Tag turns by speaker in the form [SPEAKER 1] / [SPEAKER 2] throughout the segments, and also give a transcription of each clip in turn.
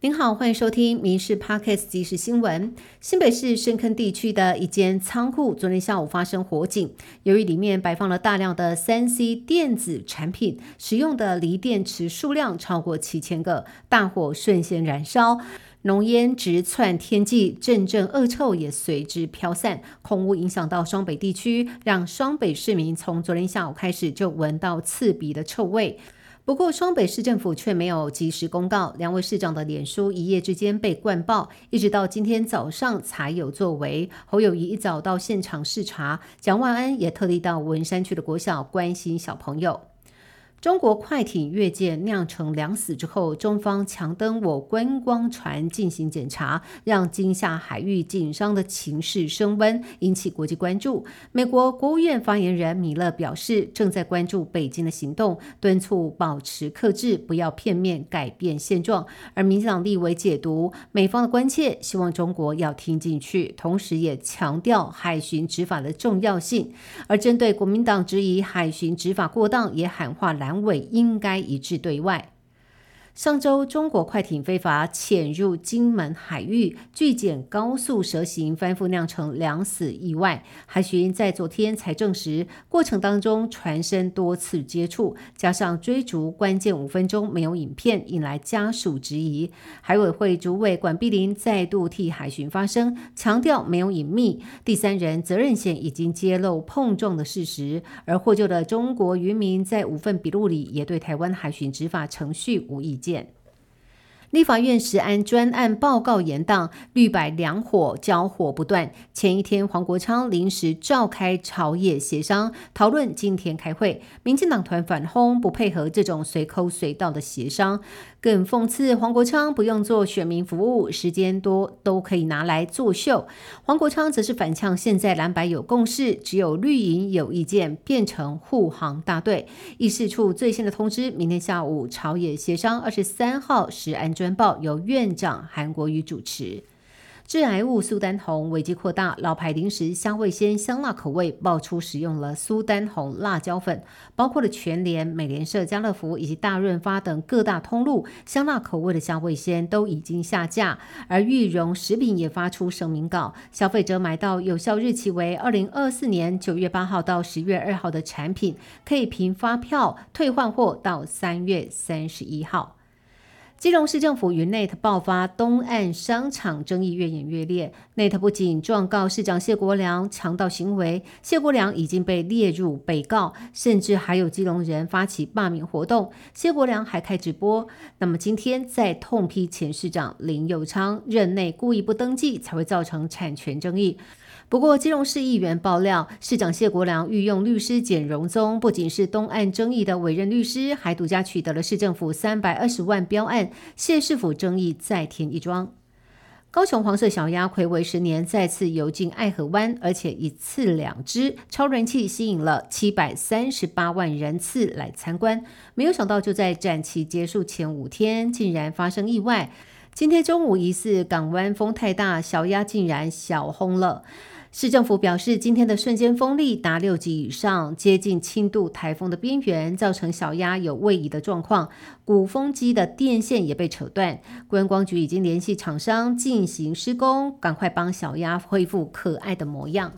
[SPEAKER 1] 您好，欢迎收听《民事 Podcast》即时新闻。新北市深坑地区的一间仓库昨天下午发生火警，由于里面摆放了大量的三 C 电子产品，使用的锂电池数量超过七千个，大火瞬间燃烧，浓烟直窜天际，阵阵恶臭也随之飘散，空污影响到双北地区，让双北市民从昨天下午开始就闻到刺鼻的臭味。不过，双北市政府却没有及时公告，两位市长的脸书一夜之间被灌爆，一直到今天早上才有作为。侯友谊一早到现场视察，蒋万安也特地到文山区的国小关心小朋友。中国快艇越界酿成两死之后，中方强登我观光船进行检查，让金厦海域紧张的情势升温，引起国际关注。美国国务院发言人米勒表示，正在关注北京的行动，敦促保持克制，不要片面改变现状。而民进党立委解读美方的关切，希望中国要听进去，同时也强调海巡执法的重要性。而针对国民党质疑海巡执法过当，也喊话来。单位应该一致对外。上周，中国快艇非法潜入金门海域，拒检高速蛇行，翻覆酿成两死意外。海巡在昨天才证实，过程当中船身多次接触，加上追逐关键五分钟没有影片，引来家属质疑。海委会主委管碧林再度替海巡发声，强调没有隐秘，第三人责任险已经揭露碰撞的事实。而获救的中国渔民在五份笔录里也对台湾海巡执法程序无意见。见。立法院时安专案报告延宕，绿白两火交火不断。前一天，黄国昌临时召开朝野协商讨论，今天开会。民进党团反轰，不配合这种随口随到的协商。更讽刺，黄国昌不用做选民服务，时间多都可以拿来作秀。黄国昌则是反呛，现在蓝白有共识，只有绿营有意见，变成护航大队。议事处最新的通知，明天下午朝野协商，二十三号时安专报由院长韩国瑜主持。致癌物苏丹红危机扩大，老牌零食香味鲜香辣口味爆出使用了苏丹红辣椒粉，包括了全联、美联社、家乐福以及大润发等各大通路，香辣口味的香味鲜都已经下架。而玉荣食品也发出声明稿，消费者买到有效日期为二零二四年九月八号到十月二号的产品，可以凭发票退换货到三月三十一号。基隆市政府与 Net 爆发东岸商场争议越演越烈，Net 不仅状告市长谢国良强盗行为，谢国良已经被列入被告，甚至还有基隆人发起罢免活动，谢国良还开直播。那么今天再痛批前市长林佑昌任内故意不登记，才会造成产权争议。不过，基隆市议员爆料，市长谢国良御用律师简荣宗，不仅是东岸争议的委任律师，还独家取得了市政府三百二十万标案，谢市府争议再添一桩。高雄黄色小鸭暌违十年再次游进爱河湾，而且一次两只，超人气吸引了七百三十八万人次来参观。没有想到，就在展期结束前五天，竟然发生意外。今天中午疑似港湾风太大，小鸭竟然小轰了。市政府表示，今天的瞬间风力达六级以上，接近轻度台风的边缘，造成小鸭有位移的状况。鼓风机的电线也被扯断。观光局已经联系厂商进行施工，赶快帮小鸭恢复可爱的模样。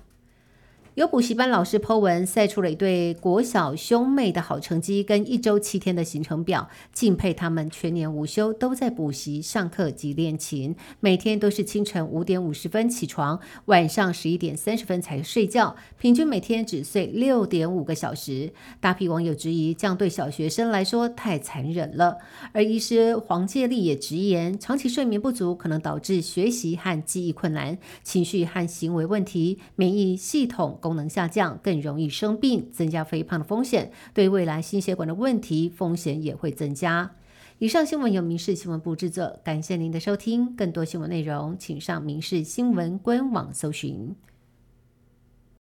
[SPEAKER 1] 有补习班老师 Po 文晒出了一对国小兄妹的好成绩跟一周七天的行程表，敬佩他们全年无休都在补习、上课及练琴，每天都是清晨五点五十分起床，晚上十一点三十分才睡觉，平均每天只睡六点五个小时。大批网友质疑，这样对小学生来说太残忍了。而医师黄介立也直言，长期睡眠不足可能导致学习和记忆困难、情绪和行为问题、免疫系统。功能下降，更容易生病，增加肥胖的风险，对未来心血管的问题风险也会增加。以上新闻由民事新闻部制作，感谢您的收听。更多新闻内容，请上民事新闻官网搜寻。